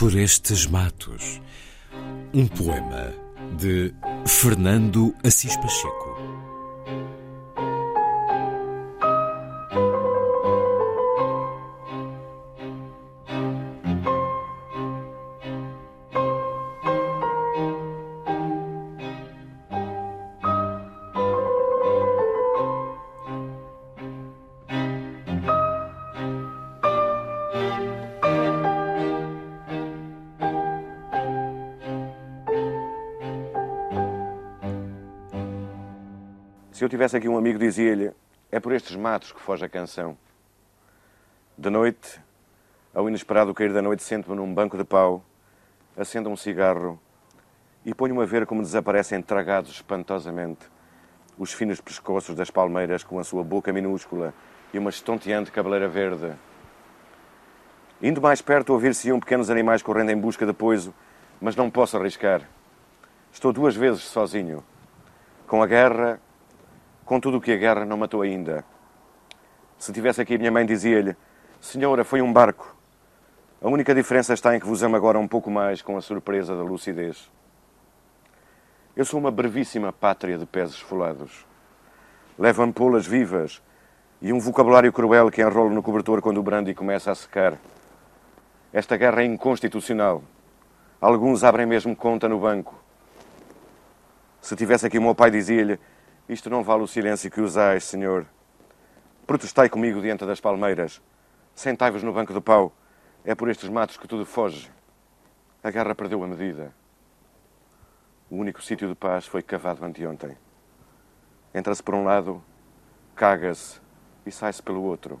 Por estes matos. Um poema de Fernando Assis Pacheco. Se eu tivesse aqui um amigo, dizia-lhe: é por estes matos que foge a canção. De noite, ao inesperado cair da noite, sento-me num banco de pau, acendo um cigarro e ponho-me a ver como desaparecem tragados espantosamente os finos pescoços das palmeiras com a sua boca minúscula e uma estonteante cabeleira verde. Indo mais perto, ouvir-se-iam pequenos animais correndo em busca de poiso, mas não posso arriscar. Estou duas vezes sozinho. Com a guerra com tudo o que a guerra não matou ainda. Se tivesse aqui, minha mãe dizia-lhe: Senhora, foi um barco. A única diferença está em que vos amo agora um pouco mais com a surpresa da lucidez. Eu sou uma brevíssima pátria de pés esfolados. Levo ampolas vivas e um vocabulário cruel que enrolo no cobertor quando o brandy começa a secar. Esta guerra é inconstitucional. Alguns abrem mesmo conta no banco. Se tivesse aqui o meu pai, dizia-lhe: isto não vale o silêncio que usais, Senhor. Protestai comigo diante das palmeiras. Sentai-vos no banco de pau. É por estes matos que tudo foge. A guerra perdeu a medida. O único sítio de paz foi cavado anteontem. Entra-se por um lado, caga-se e sai-se pelo outro.